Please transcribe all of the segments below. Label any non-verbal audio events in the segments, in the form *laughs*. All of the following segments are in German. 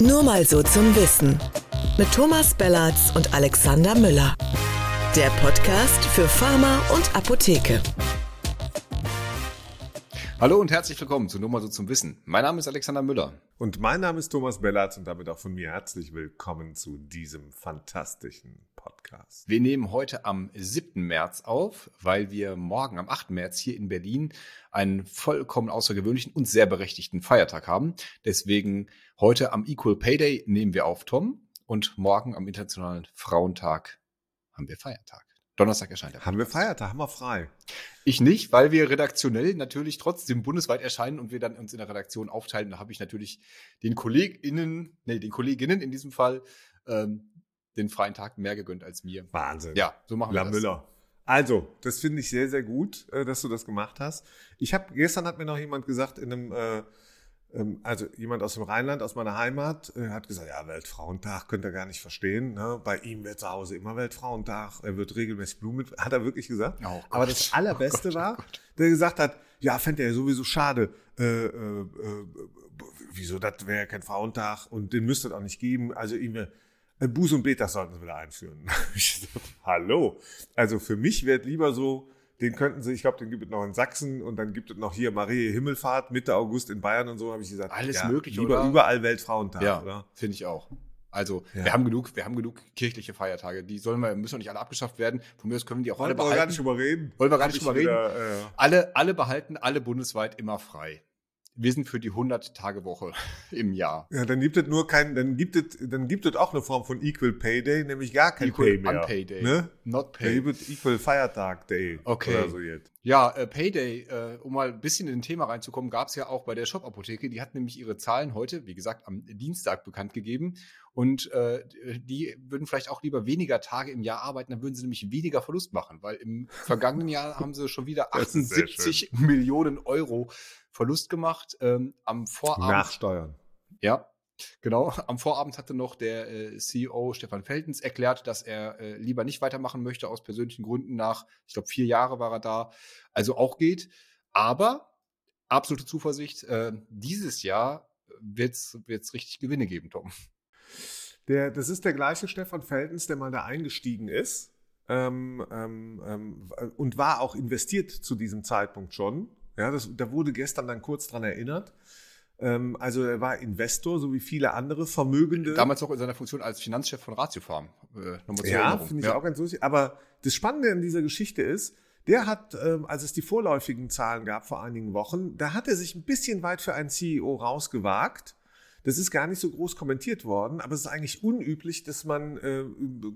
Nur mal so zum Wissen. Mit Thomas Bellatz und Alexander Müller. Der Podcast für Pharma und Apotheke. Hallo und herzlich willkommen zu Nur mal so zum Wissen. Mein Name ist Alexander Müller. Und mein Name ist Thomas Bellatz und damit auch von mir herzlich willkommen zu diesem fantastischen Podcast. Wir nehmen heute am 7. März auf, weil wir morgen am 8. März hier in Berlin einen vollkommen außergewöhnlichen und sehr berechtigten Feiertag haben. Deswegen heute am Equal Pay Day nehmen wir auf, Tom. Und morgen am Internationalen Frauentag haben wir Feiertag. Donnerstag erscheint er. Haben wir Feiertag, haben wir frei. Ich nicht, weil wir redaktionell natürlich trotzdem bundesweit erscheinen und wir dann uns in der Redaktion aufteilen. Da habe ich natürlich den KollegInnen, nee, den Kolleginnen in diesem Fall, ähm, den freien Tag mehr gegönnt als mir. Wahnsinn. Ja, so machen La wir das. Müller. Also, das finde ich sehr, sehr gut, äh, dass du das gemacht hast. Ich habe gestern hat mir noch jemand gesagt in einem äh, also jemand aus dem Rheinland, aus meiner Heimat, äh, hat gesagt, ja, Weltfrauentag könnt ihr gar nicht verstehen. Ne? Bei ihm wird zu Hause immer Weltfrauentag, er wird regelmäßig Blumen, hat er wirklich gesagt. Oh. Aber das Allerbeste Oh Gott, oh war, Gott. der gesagt hat, ja, fände er sowieso schade. Äh, äh, äh, wieso, das wäre ja kein Frauentag und den müsste es auch nicht geben. Also ihm äh, Buß- und Betag sollten sie wieder einführen. *laughs* Hallo. Also für mich wäre lieber so, den könnten sie, ich glaube, den gibt es noch in Sachsen und dann gibt es noch hier Marie Himmelfahrt Mitte August in Bayern und so, habe ich gesagt. Alles möglich, lieber oder? überall Weltfrauentag, Ja, oder? finde ich auch. Also, Ja. wir haben genug, wir haben genug kirchliche Feiertage. Die sollen wir, müssen doch nicht alle abgeschafft werden. Von mir aus können wir die auch alle Wollen wir gar behalten. nicht drüber reden? Wollen wir gar nicht ich drüber reden. wieder, äh, Alle, alle behalten, alle bundesweit immer frei. Wir sind für die 100-Tage-Woche im Jahr. *laughs* ja, dann gibt es nur kein, dann gibt es, dann gibt es auch eine Form von Equal Pay Day, nämlich gar kein Equal Pay mehr. Unpay Day. Ne? Not Da pay. gibt es Equal Feiertag Day. Okay. Oder so jetzt. Ja, äh, Payday, äh, um mal ein bisschen in ein Thema reinzukommen, gab es ja auch bei der Shop-Apotheke. Die hat nämlich ihre Zahlen heute, wie gesagt, am Dienstag bekannt gegeben. Und äh, die würden vielleicht auch lieber weniger Tage im Jahr arbeiten, dann würden sie nämlich weniger Verlust machen, weil im vergangenen Jahr haben sie schon wieder *laughs* Das ist sehr 78 Millionen Euro Verlust gemacht. Ähm, am Vorabend. Nachsteuern. Ja, genau. *laughs* Am Vorabend hatte noch der äh, CEO Stefan Feltens erklärt, dass er äh, lieber nicht weitermachen möchte aus persönlichen Gründen nach, ich glaube, vier Jahre war er da. Also auch geht. Aber absolute Zuversicht, äh, dieses Jahr wird es richtig Gewinne geben, Tom. Der, das ist der gleiche Stefan Feltens, der mal da eingestiegen ist ähm, ähm, ähm, und war auch investiert zu diesem Zeitpunkt schon. Ja, das, da wurde gestern dann kurz dran erinnert. Ähm, also er war Investor, so wie viele andere Vermögende. Damals noch in seiner Funktion als Finanzchef von Ratiofarm. Äh, Ja, finde ich auch ganz lustig. Aber das Spannende an dieser Geschichte ist, der hat, ähm, als es die vorläufigen Zahlen gab vor einigen Wochen, da hat er sich ein bisschen weit für einen CEO rausgewagt. Das ist gar nicht so groß kommentiert worden, aber es ist eigentlich unüblich, dass man äh,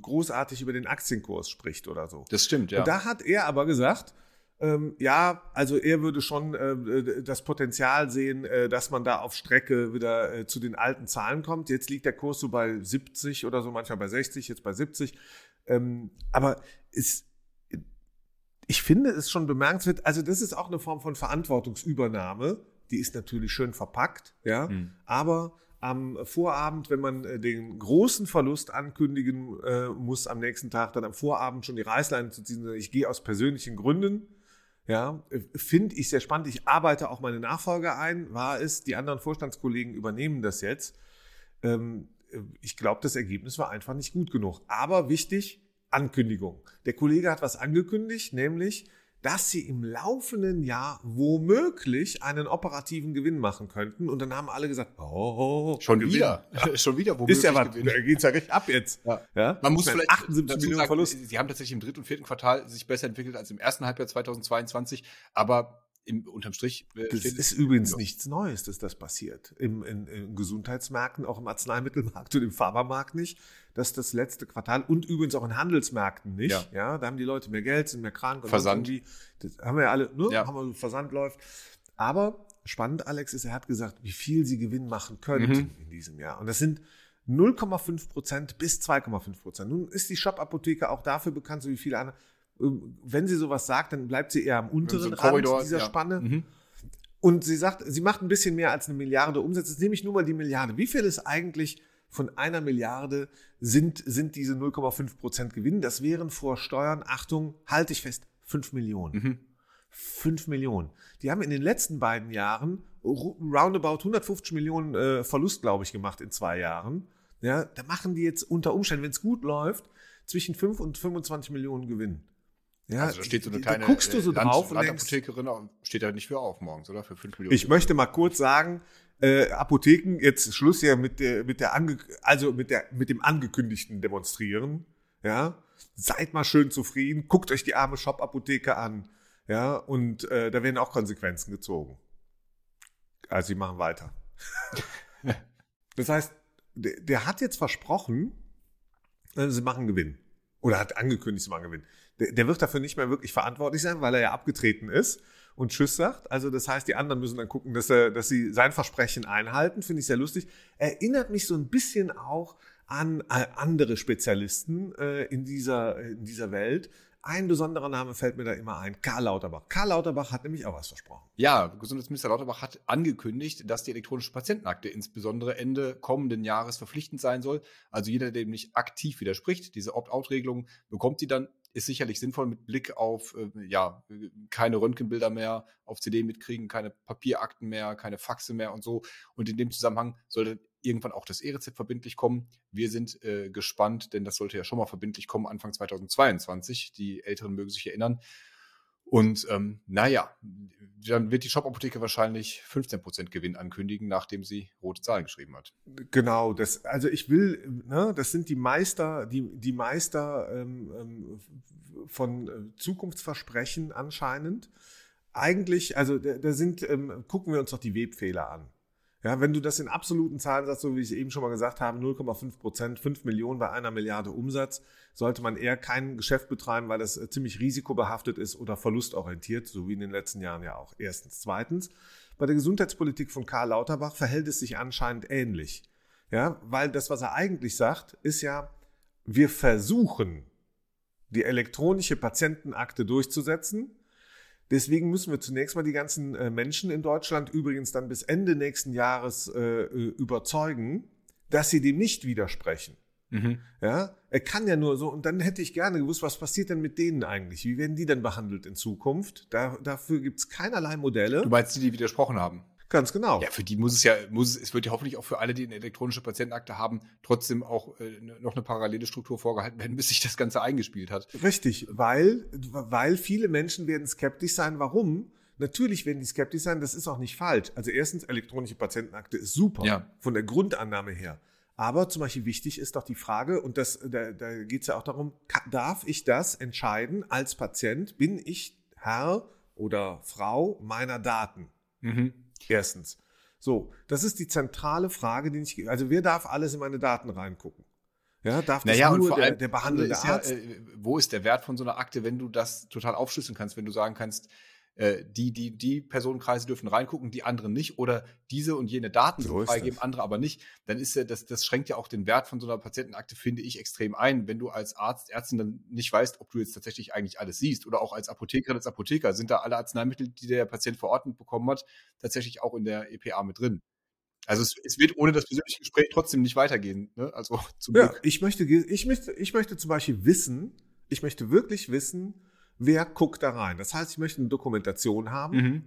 großartig über den Aktienkurs spricht oder so. Das stimmt, ja. Und da hat er aber gesagt, ähm, ja, also er würde schon äh, das Potenzial sehen, äh, dass man da auf Strecke wieder äh, zu den alten Zahlen kommt. Jetzt liegt der Kurs so bei 70 oder so, manchmal bei 60, jetzt bei 70. Ähm, aber es, ich finde es schon bemerkenswert, also das ist auch eine Form von Verantwortungsübernahme. Die ist natürlich schön verpackt, ja. Mhm. Aber am Vorabend, wenn man äh, den großen Verlust ankündigen äh, muss, am nächsten Tag dann am Vorabend schon die Reißleine zu ziehen, ich gehe aus persönlichen Gründen, ja, finde ich sehr spannend. Ich arbeite auch meine Nachfolger ein, war es, die anderen Vorstandskollegen übernehmen das jetzt. Ähm, äh, ich glaube, das Ergebnis war einfach nicht gut genug. Aber wichtig, Ankündigung. Der Kollege hat was angekündigt, nämlich, dass sie im laufenden Jahr womöglich einen operativen Gewinn machen könnten. Und dann haben alle gesagt, oh, Schon Gewinn. wieder. *laughs* Schon wieder, womöglich Ist ja was, Gewinn. da geht's ja recht ab jetzt. Ja. Ja? Man muss vielleicht 78 dazu Millionen sagen, Verlust. Sie haben tatsächlich im dritten und vierten Quartal sich besser entwickelt als im ersten Halbjahr 2022, aber im, unterm Strich äh, Das ist übrigens Ja. nichts Neues, dass das passiert. Im, in, in Gesundheitsmärkten, auch im Arzneimittelmarkt und im Pharmamarkt nicht, dass das letzte Quartal und übrigens auch in Handelsmärkten nicht. Ja. Ja, da haben die Leute mehr Geld, sind mehr krank und Versand. Das haben wir ja alle, ne? Ja. Haben wir so Versand läuft. Aber spannend, Alex, ist, er hat gesagt, wie viel sie Gewinn machen könnten Mhm. in diesem Jahr. Und das sind 0,5 Prozent bis 2,5 Prozent. Nun ist die Shop-Apotheke auch dafür bekannt, so wie viele andere. Ähm, Wenn sie sowas sagt, dann bleibt sie eher am unteren Rand Korridor, dieser ja. Spanne. Mhm. Und sie sagt, sie macht ein bisschen mehr als eine Milliarde Umsätze. Jetzt nehme ich nur mal die Milliarde. Wie viel ist eigentlich von einer Milliarde sind, sind diese 0,5 Prozent Gewinn? Das wären vor Steuern, Achtung, halte ich fest, 5 Millionen. Mhm. 5 Millionen. Die haben in den letzten beiden Jahren roundabout 150 Millionen äh, Verlust, glaube ich, gemacht in zwei Jahren. Ja, da machen die jetzt unter Umständen, wenn es gut läuft, zwischen 5 und 25 Millionen Gewinn. Ja, also da steht so eine kleine guckst du so Land, drauf und Landapothekerin steht da nicht für auf morgens, oder? Für 5 Millionen. Ich möchte mal kurz sagen, äh, Apotheken, jetzt Schluss hier mit der, mit der, ange, also mit der, mit dem angekündigten Demonstrieren. Ja, seid mal schön zufrieden, guckt euch die arme Shop-Apotheke an. Ja, und äh, da werden auch Konsequenzen gezogen. Also sie machen weiter. *laughs* das heißt, der, der, hat jetzt versprochen, äh, sie machen Gewinn. Oder hat angekündigt, sie machen Gewinn. Der, der wird dafür nicht mehr wirklich verantwortlich sein, weil er ja abgetreten ist und Tschüss sagt. Also das heißt, die anderen müssen dann gucken, dass, er, dass sie sein Versprechen einhalten. Finde ich sehr lustig. Erinnert mich so ein bisschen auch an äh, andere Spezialisten äh, in, dieser, in dieser Welt. Ein besonderer Name fällt mir da immer ein, Karl Lauterbach. Karl Lauterbach hat nämlich auch was versprochen. Ja, Gesundheitsminister Lauterbach hat angekündigt, dass die elektronische Patientenakte insbesondere Ende kommenden Jahres verpflichtend sein soll. Also jeder, der dem nicht aktiv widerspricht, diese Opt-out-Regelung, bekommt sie dann ist sicherlich sinnvoll mit Blick auf, äh, ja, keine Röntgenbilder mehr auf CD mitkriegen, keine Papierakten mehr, keine Faxe mehr und so. Und in dem Zusammenhang sollte irgendwann auch das E-Rezept verbindlich kommen. Wir sind äh, gespannt, denn das sollte ja schon mal verbindlich kommen, Anfang 2022. Die Älteren mögen sich erinnern. Und ähm, naja, dann wird die Shop-Apotheke wahrscheinlich 15% Gewinn ankündigen, nachdem sie rote Zahlen geschrieben hat. Genau, das, also ich will, ne, das sind die Meister, die, die Meister ähm, ähm von äh, Zukunftsversprechen anscheinend. Eigentlich, also da, sind, ähm, gucken wir uns doch die Webfehler an. Ja, wenn du das in absoluten Zahlen sagst, so wie ich eben schon mal gesagt habe, 0,5 Prozent, 5 Millionen bei einer Milliarde Umsatz, sollte man eher kein Geschäft betreiben, weil das äh, ziemlich risikobehaftet ist oder verlustorientiert, so wie in den letzten Jahren ja auch. Erstens. Zweitens, bei der Gesundheitspolitik von Karl Lauterbach verhält es sich anscheinend ähnlich. Ja, weil das, was er eigentlich sagt, ist ja, wir versuchen, die elektronische Patientenakte durchzusetzen, Deswegen müssen wir zunächst mal die ganzen äh, Menschen in Deutschland übrigens dann bis Ende nächsten Jahres äh, äh, überzeugen, dass sie dem nicht widersprechen. Mhm. Ja, er kann ja nur so, und dann hätte ich gerne gewusst, was passiert denn mit denen eigentlich? Wie werden die denn behandelt in Zukunft? Da, dafür gibt es keinerlei Modelle. Du meinst die, die widersprochen haben? Ganz genau. Ja, für die muss es ja, muss es, es wird ja hoffentlich auch für alle, die eine elektronische Patientenakte haben, trotzdem auch äh, noch eine parallele Struktur vorgehalten werden, bis sich das Ganze eingespielt hat. Richtig, weil, weil viele Menschen werden skeptisch sein. Warum? Natürlich werden die skeptisch sein, das ist auch nicht falsch. Also erstens, elektronische Patientenakte ist super, ja. von der Grundannahme her. Aber zum Beispiel wichtig ist doch die Frage, und das, da, da geht es ja auch darum, darf ich das entscheiden als Patient? Bin ich Herr oder Frau meiner Daten? Mhm. Erstens. So, das ist die zentrale Frage, die ich, also wer darf alles in meine Daten reingucken? Ja, darf das naja, nur der, der behandelnde Arzt? Ja, äh, wo ist der Wert von so einer Akte, wenn du das total aufschlüsseln kannst, wenn du sagen kannst, äh, die, die, die Personenkreise dürfen reingucken, die anderen nicht oder diese und jene Daten so freigeben, andere aber nicht, dann ist ja das, das schränkt ja auch den Wert von so einer Patientenakte, finde ich, extrem ein. Wenn du als Arzt, Ärztin dann nicht weißt, ob du jetzt tatsächlich eigentlich alles siehst oder auch als Apothekerin, als Apotheker, sind da alle Arzneimittel, die der Patient verordnet bekommen hat, tatsächlich auch in der EPA mit drin. Also es, es, wird ohne das persönliche Gespräch trotzdem nicht weitergehen. Ne? Also *laughs* zum ja, Glück. Ich möchte, ich möchte, ich möchte zum Beispiel wissen, ich möchte wirklich wissen, wer guckt da rein. Das heißt, ich möchte eine Dokumentation haben. Mhm.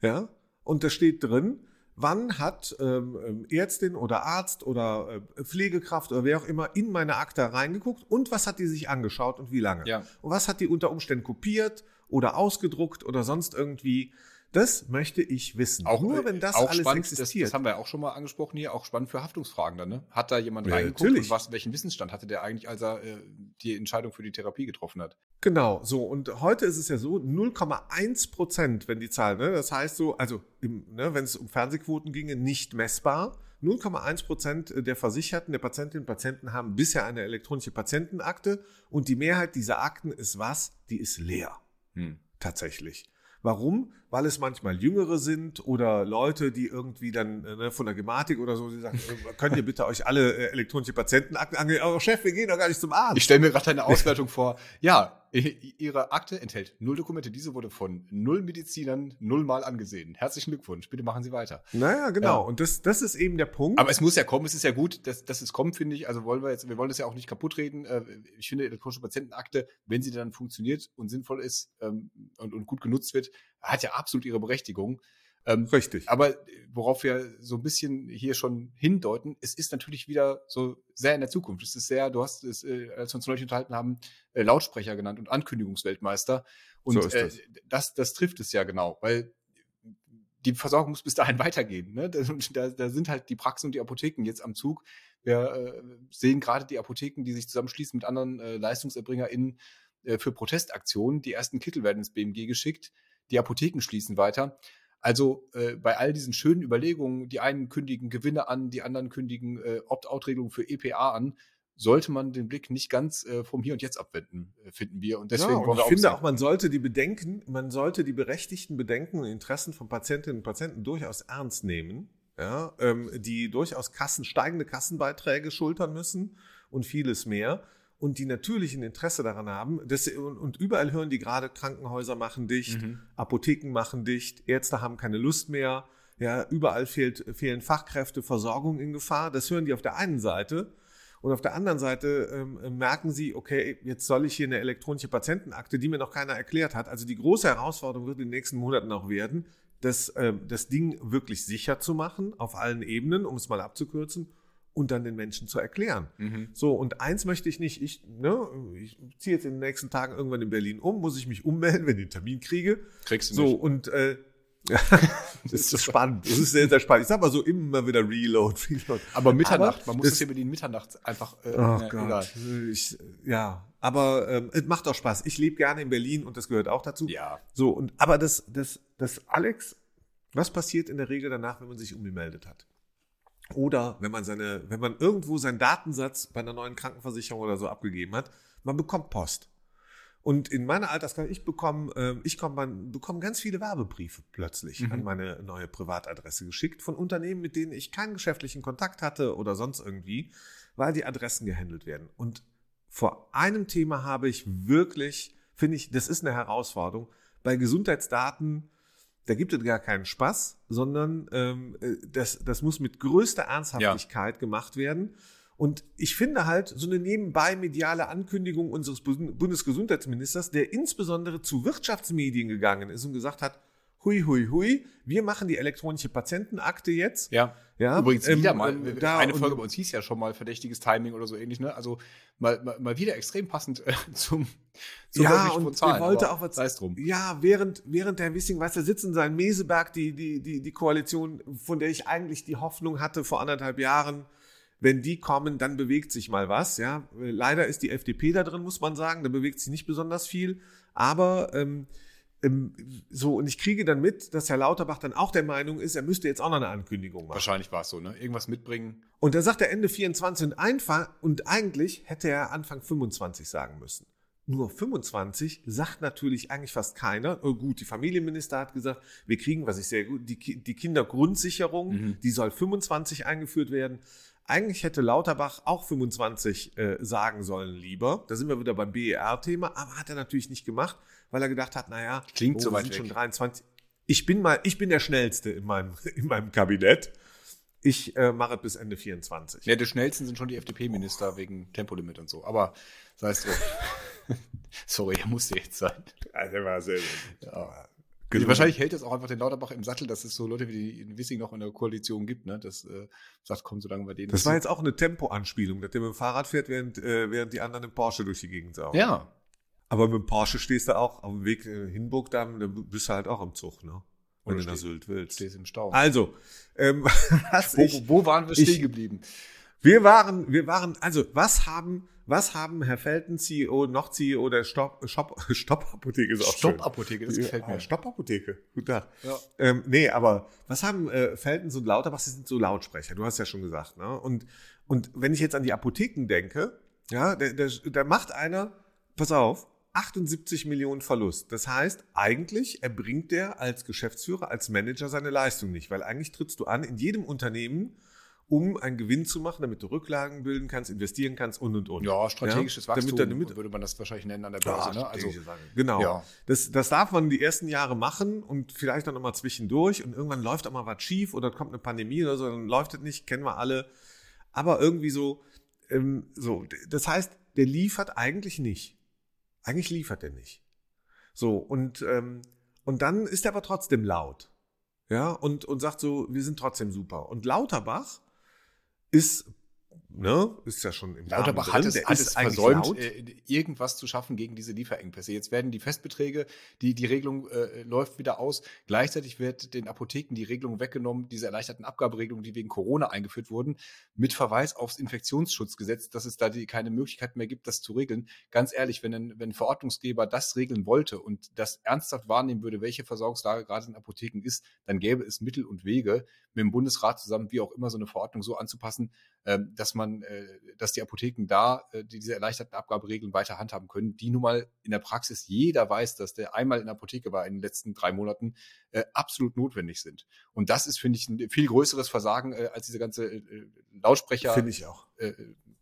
Ja. Und da steht drin, wann hat ähm, ähm, Ärztin oder Arzt oder äh, Pflegekraft oder wer auch immer in meine Akte reingeguckt und was hat die sich angeschaut und wie lange. Ja. Und was hat die unter Umständen kopiert oder ausgedruckt oder sonst irgendwie. Das möchte ich wissen. Auch, Nur wenn das alles spannend, existiert. Das, das, haben wir auch schon mal angesprochen hier, auch spannend für Haftungsfragen dann. Ne? Hat da jemand ja, reingeguckt natürlich. und was, welchen Wissensstand hatte der eigentlich, als er äh, die Entscheidung für die Therapie getroffen hat? Genau, so. Und heute ist es ja so, 0,1 Prozent, wenn die Zahl, ne? das heißt so, also ne, wenn es um Fernsehquoten ginge, nicht messbar. 0,1 Prozent der Versicherten, der Patientinnen und Patienten haben bisher eine elektronische Patientenakte und die Mehrheit dieser Akten ist was? Die ist leer. Hm. Tatsächlich. Warum? Weil es manchmal Jüngere sind oder Leute, die irgendwie dann ne, von der Gematik oder so, die sagen, äh, könnt ihr bitte euch alle äh, elektronische Patientenakten angehen? Aber Chef, wir gehen doch gar nicht zum Arzt. Ich stelle mir gerade eine Auswertung vor. Ja, Ihre Akte enthält null Dokumente. Diese wurde von null Medizinern nullmal angesehen. Herzlichen Glückwunsch. Bitte machen Sie weiter. Naja, genau. Ja. Und das, das ist eben der Punkt. Aber es muss ja kommen. Es ist ja gut, dass, dass es kommt, finde ich. Also wollen wir jetzt, wir wollen das ja auch nicht kaputt reden. Äh, ich finde, elektronische Patientenakte, wenn sie dann funktioniert und sinnvoll ist ähm, und, und gut genutzt wird, hat ja absolut ihre Berechtigung. Ähm, Richtig. Aber worauf wir so ein bisschen hier schon hindeuten, es ist natürlich wieder so sehr in der Zukunft. Es ist sehr, du hast es, äh, als wir uns neulich unterhalten haben, äh, Lautsprecher genannt und Ankündigungsweltmeister. Und So ist äh, das. das, das trifft es ja genau, weil die Versorgung muss bis dahin *laughs* weitergehen. Ne? Da, da, da sind halt die Praxen und die Apotheken jetzt am Zug. Wir äh, sehen gerade die Apotheken, die sich zusammenschließen mit anderen äh, LeistungserbringerInnen äh, für Protestaktionen. Die ersten Kittel werden ins BMG geschickt. Die Apotheken schließen weiter. Also äh, bei all diesen schönen Überlegungen, die einen kündigen Gewinne an, die anderen kündigen äh, Opt-out-Regelungen für EPA an, sollte man den Blick nicht ganz äh, vom Hier und Jetzt abwenden, äh, finden wir. Und deswegen ja, und wollen wir ich finde auch, man sollte die Bedenken, man sollte die berechtigten Bedenken und Interessen von Patientinnen und Patienten durchaus ernst nehmen, ja, ähm, die durchaus Kassen, steigende Kassenbeiträge schultern müssen und vieles mehr und die natürlich ein Interesse daran haben, dass und, und überall hören die gerade, Krankenhäuser machen dicht, Mhm. Apotheken machen dicht, Ärzte haben keine Lust mehr, ja, überall fehlt, fehlen Fachkräfte, Versorgung in Gefahr. Das hören die auf der einen Seite. Und auf der anderen Seite ähm, merken sie, okay, jetzt soll ich hier eine elektronische Patientenakte, die mir noch keiner erklärt hat. Also die große Herausforderung wird in den nächsten Monaten auch werden, das, ähm, das Ding wirklich sicher zu machen, auf allen Ebenen, um es mal abzukürzen, und dann den Menschen zu erklären. Mhm. So, und eins möchte ich nicht, ich, ne, ich ziehe jetzt in den nächsten Tagen irgendwann in Berlin um, muss ich mich ummelden, wenn ich den Termin kriege. Kriegst du So, nicht. und äh, *laughs* *laughs* das ist spannend. Das ist sehr, sehr spannend. Ich sag mal so immer wieder Reload, Reload. Aber Mitternacht, Aber man muss das- hier Berlin Mitternacht einfach, äh, Oh na, Gott. egal. Ich, ja, aber ähm, es macht auch Spaß. Ich lebe gerne in Berlin und das gehört auch dazu. Ja. So, und aber das, das, das Alex, was passiert in der Regel danach, wenn man sich umgemeldet hat? Oder wenn man seine, wenn man irgendwo seinen Datensatz bei einer neuen Krankenversicherung oder so abgegeben hat, man bekommt Post. Und in meiner Altersklasse, ich bekomme, ähm, ich bekomme ganz viele Werbebriefe plötzlich Mhm. an meine neue Privatadresse geschickt von Unternehmen, mit denen ich keinen geschäftlichen Kontakt hatte oder sonst irgendwie, weil die Adressen gehandelt werden. Und vor einem Thema habe ich wirklich, finde ich, das ist eine Herausforderung. Bei Gesundheitsdaten, da gibt es gar keinen Spaß, sondern ähm, äh, das, das muss mit größter Ernsthaftigkeit gemacht werden. Und ich finde halt so eine nebenbei mediale Ankündigung unseres Bund- Bundesgesundheitsministers, der insbesondere zu Wirtschaftsmedien gegangen ist und gesagt hat, hui, hui, hui, wir machen die elektronische Patientenakte jetzt. Ja. Ja, Übrigens ähm, wieder mal, ähm, eine Folge bei uns hieß ja schon mal verdächtiges Timing oder so ähnlich, ne? Also mal, mal, mal wieder extrem passend äh, *laughs* zum, zur ja, und von Zahlen. er wollte auch was. Drum. Ja, während, während der Wissing, weißt du, sitzen sein Meseberg, die, die, die, die Koalition, von der ich eigentlich die Hoffnung hatte vor anderthalb Jahren, wenn die kommen, dann bewegt sich mal was. Ja, leider ist die FDP da drin, muss man sagen. Da bewegt sich nicht besonders viel. Aber ähm, so, und ich kriege dann mit, dass Herr Lauterbach dann auch der Meinung ist, er müsste jetzt auch noch eine Ankündigung machen. Wahrscheinlich war es so, ne? Irgendwas mitbringen. Und da sagt er Ende 24 und einfach, und eigentlich hätte er Anfang 25 sagen müssen. Nur 25 sagt natürlich eigentlich fast keiner. Oh gut, die Familienminister hat gesagt, wir kriegen, was ich sehr gut, die, die Kindergrundsicherung, Mhm. die soll 25 eingeführt werden. Eigentlich hätte Lauterbach auch 25 äh, sagen sollen lieber. Da sind wir wieder beim BER-Thema, aber hat er natürlich nicht gemacht, weil er gedacht hat, naja, Klingt so wir weit sind schon weg. 23. Ich bin mal, ich bin der Schnellste in meinem, *laughs* in meinem Kabinett. Ich äh, mache es bis Ende 24. Ja, der schnellsten sind schon die FDP-Minister wegen Tempolimit und so. Aber sei es drum. *laughs* Sorry, der musste jetzt sein. Also, der war sehr, Ja. Gelungen. Wahrscheinlich hält es auch einfach den Lauterbach im Sattel, dass es so Leute wie die in Wissing noch in der Koalition gibt, ne? Das äh, sagt, komm, solange wir denen Das war jetzt auch eine Tempoanspielung, dass der mit dem Fahrrad fährt, während, äh, während die anderen im Porsche durch die Gegend saugen. Ja. Aber mit dem Porsche stehst du auch auf dem Weg äh, Hinburg, da bist du halt auch im Zug, ne? Wenn Oder du nach Sylt willst. Stehst im Stau. Also, ähm, *laughs* was Wo, ich, wo, waren wir ich- stehen geblieben? wir waren, wir waren, also, was haben, was haben Herr Felten, CEO, noch CEO der Stopp, Shop, *laughs* Stoppapotheke ist auch. Stoppapotheke, das gefällt mir. Ja, Stoppapotheke. Guten Tag. Ja. Ähm, nee, aber was haben äh, Feltens und Lauterbach? Sie sind so Lautsprecher, du hast ja schon gesagt. Ne? Und, und wenn ich jetzt an die Apotheken denke, ja, da macht einer, pass auf, 78 Millionen Verlust. Das heißt, eigentlich erbringt der als Geschäftsführer, als Manager seine Leistung nicht, weil eigentlich trittst du an in jedem Unternehmen, um einen Gewinn zu machen, damit du Rücklagen bilden kannst, investieren kannst und und und. Ja, strategisches Ja, Wachstum damit, damit, würde man das wahrscheinlich nennen an der ja, Börse. ne? Also, genau. Ja. Das, das darf man die ersten Jahre machen und vielleicht dann nochmal zwischendurch und irgendwann läuft auch mal was schief oder kommt eine Pandemie oder so, dann läuft es nicht, kennen wir alle. Aber irgendwie so, ähm, so, das heißt, der liefert eigentlich nicht. Eigentlich liefert er nicht. So, und, ähm, und dann ist er aber trotzdem laut. ja, und, und sagt so, wir sind trotzdem super. Und Lauterbach ist ne, ist ja schon im Lauterbach Namen hat drin, es der alles ist eigentlich versäumt, äh, irgendwas zu schaffen gegen diese Lieferengpässe. Jetzt werden die Festbeträge, die, die Regelung äh, läuft wieder aus. Gleichzeitig wird den Apotheken die Regelung weggenommen, diese erleichterten Abgaberegelungen, die wegen Corona eingeführt wurden, mit Verweis aufs Infektionsschutzgesetz, dass es da die, keine Möglichkeit mehr gibt, das zu regeln. Ganz ehrlich, wenn ein, wenn ein Verordnungsgeber das regeln wollte und das ernsthaft wahrnehmen würde, welche Versorgungslage gerade in Apotheken ist, dann gäbe es Mittel und Wege, mit dem Bundesrat zusammen, wie auch immer, so eine Verordnung so anzupassen, dass man, äh, dass die Apotheken da äh, die- diese erleichterten Abgaberegeln weiter handhaben können, die nun mal in der Praxis jeder weiß, dass der einmal in der Apotheke war in den letzten drei Monaten, äh, absolut notwendig sind. Und das ist, finde ich, ein viel größeres Versagen als diese ganze Lautsprecher. Finde ich auch. Äh,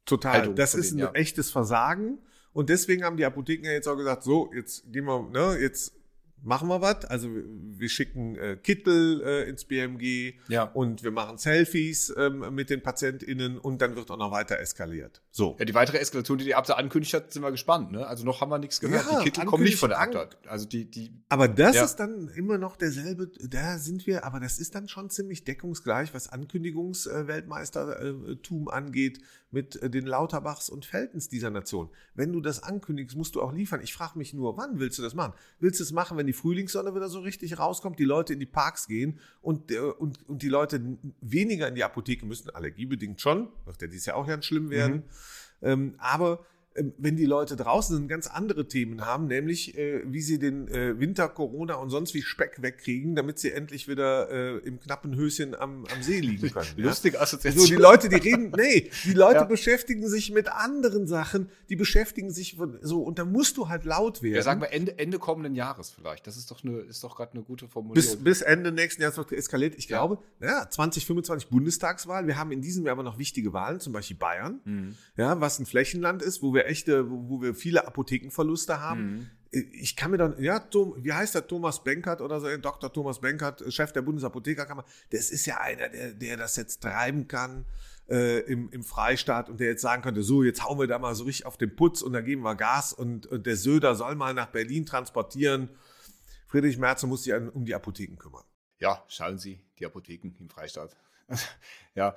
Total. Haltung das ist ein denen, ja. echtes Versagen. Und deswegen haben die Apotheken ja jetzt auch gesagt, so, jetzt gehen wir, ne, jetzt machen wir was. Also wir, schicken äh, Kittel äh, ins BMG ja. und wir machen Selfies ähm, mit den PatientInnen und dann wird auch noch weiter eskaliert. So. Ja, die weitere Eskalation, die die Abda angekündigt hat, sind wir gespannt. Ne? Also noch haben wir nichts gehört. Ja, die Kittel kommen nicht von der ankündigt Abda. Also die, die Aber das Ja. ist dann immer noch derselbe, da sind wir, aber das ist dann schon ziemlich deckungsgleich, was Ankündigungsweltmeistertum angeht mit äh, den Lauterbachs und Feltens dieser Nation. Wenn du das ankündigst, musst du auch liefern. Ich frage mich nur, wann willst du das machen? Willst du es machen, wenn die Frühlingssonne wieder so richtig rauskommt, die Leute in die Parks gehen und, äh, und, und die Leute weniger in die Apotheke müssen, allergiebedingt schon, wird ja dieses Jahr auch ganz schlimm werden. Ähm, aber wenn die Leute draußen sind, ganz andere Themen haben, nämlich äh, wie sie den äh, Winter, Corona und sonst wie Speck wegkriegen, damit sie endlich wieder äh, im knappen Höschen am, am See liegen können. ja? lustige Assoziation. So, die Leute, die reden, nee, die Leute Ja. beschäftigen sich mit anderen Sachen, die beschäftigen sich so, und da musst du halt laut werden. ja, sagen wir Ende, Ende kommenden Jahres vielleicht. Das ist doch eine, ist doch gerade eine gute bis, Formulierung. bis Ende nächsten Jahres wird eskaliert. Ich Ja. glaube, ja, 2025 Bundestagswahl. Wir haben in diesem Jahr aber noch wichtige Wahlen, zum Beispiel Bayern, Mhm. ja, was ein Flächenland ist, wo wir echte, wo, wir viele Apothekenverluste haben. Mhm. Ich kann mir dann, ja, Tom, wie heißt der Thomas Benkert oder so, Dr. Thomas Benkert, Chef der Bundesapothekerkammer, das ist ja einer, der, der das jetzt treiben kann äh, im, im Freistaat und der jetzt sagen könnte, so, jetzt hauen wir da mal so richtig auf den Putz und dann geben wir Gas und, und der Söder soll mal nach Berlin transportieren. Friedrich Merz muss sich um die Apotheken kümmern. Ja, schauen Sie, die Apotheken im Freistaat. *laughs* ja,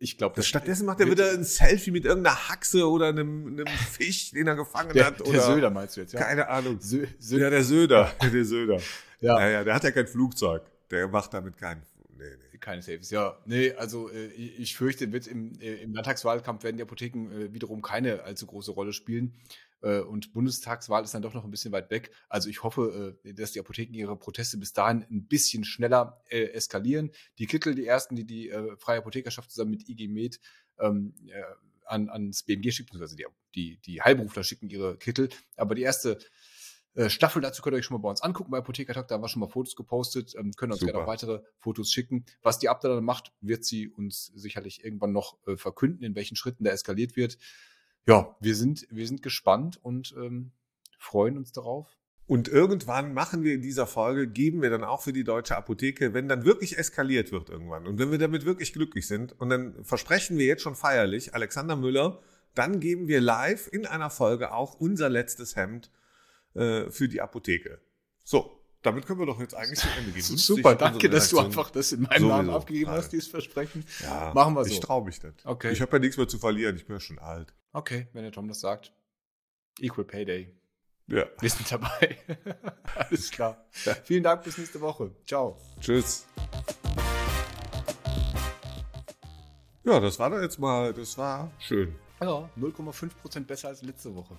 ich glaube, Stattdessen macht er wieder ein Selfie mit irgendeiner Haxe oder einem, einem *laughs* Fisch, den er gefangen der, hat. der oder Söder meinst du jetzt, ja? Keine Ahnung. Sö, Sö, Ja, der Söder. *laughs* Der Söder. Ja. Naja, der hat ja kein Flugzeug. Der macht damit keinen. Nee, nee. Keine Saves, ja. Nee, also äh, ich ich fürchte, wird im, äh, im Landtagswahlkampf werden die Apotheken äh, wiederum keine allzu große Rolle spielen. Äh, und Bundestagswahl ist dann doch noch ein bisschen weit weg. Also ich hoffe, äh, dass die Apotheken ihre Proteste bis dahin ein bisschen schneller äh, eskalieren. Die Kittel, die ersten, die die äh, Freie Apothekerschaft zusammen mit IG Med ähm, äh, an, ans BMG schickt, beziehungsweise die, die, die Heilberufler schicken ihre Kittel. Aber die erste äh, Staffel dazu könnt ihr euch schon mal bei uns angucken bei Apothekertag. Da haben wir schon mal Fotos gepostet. Ähm, können uns Super. gerne auch weitere Fotos schicken. Was die Abda dann macht, wird sie uns sicherlich irgendwann noch verkünden, in welchen Schritten da eskaliert wird. Ja, wir sind, wir sind gespannt und ähm, freuen uns darauf. Und irgendwann machen wir in dieser Folge, geben wir dann auch für die deutsche Apotheke, wenn dann wirklich eskaliert wird irgendwann und wenn wir damit wirklich glücklich sind und dann versprechen wir jetzt schon feierlich, Alexander Müller, dann geben wir live in einer Folge auch unser letztes Hemd äh, für die Apotheke. So, damit können wir doch jetzt eigentlich zum Ende gehen. *laughs* Super, danke, dass du einfach das in meinem Namen abgegeben hast, dieses Versprechen. Ja, Machen wir so. Ich traue mich nicht. Okay. Ich habe ja nichts mehr zu verlieren, ich bin ja schon alt. Okay, wenn der Tom das sagt. Equal Pay Day. Ja. Wir sind dabei. *laughs* Alles klar. Vielen Dank, bis nächste Woche. Ciao. Tschüss. Ja, das war doch jetzt mal, das war schön. Ja, 0,5% besser als letzte Woche.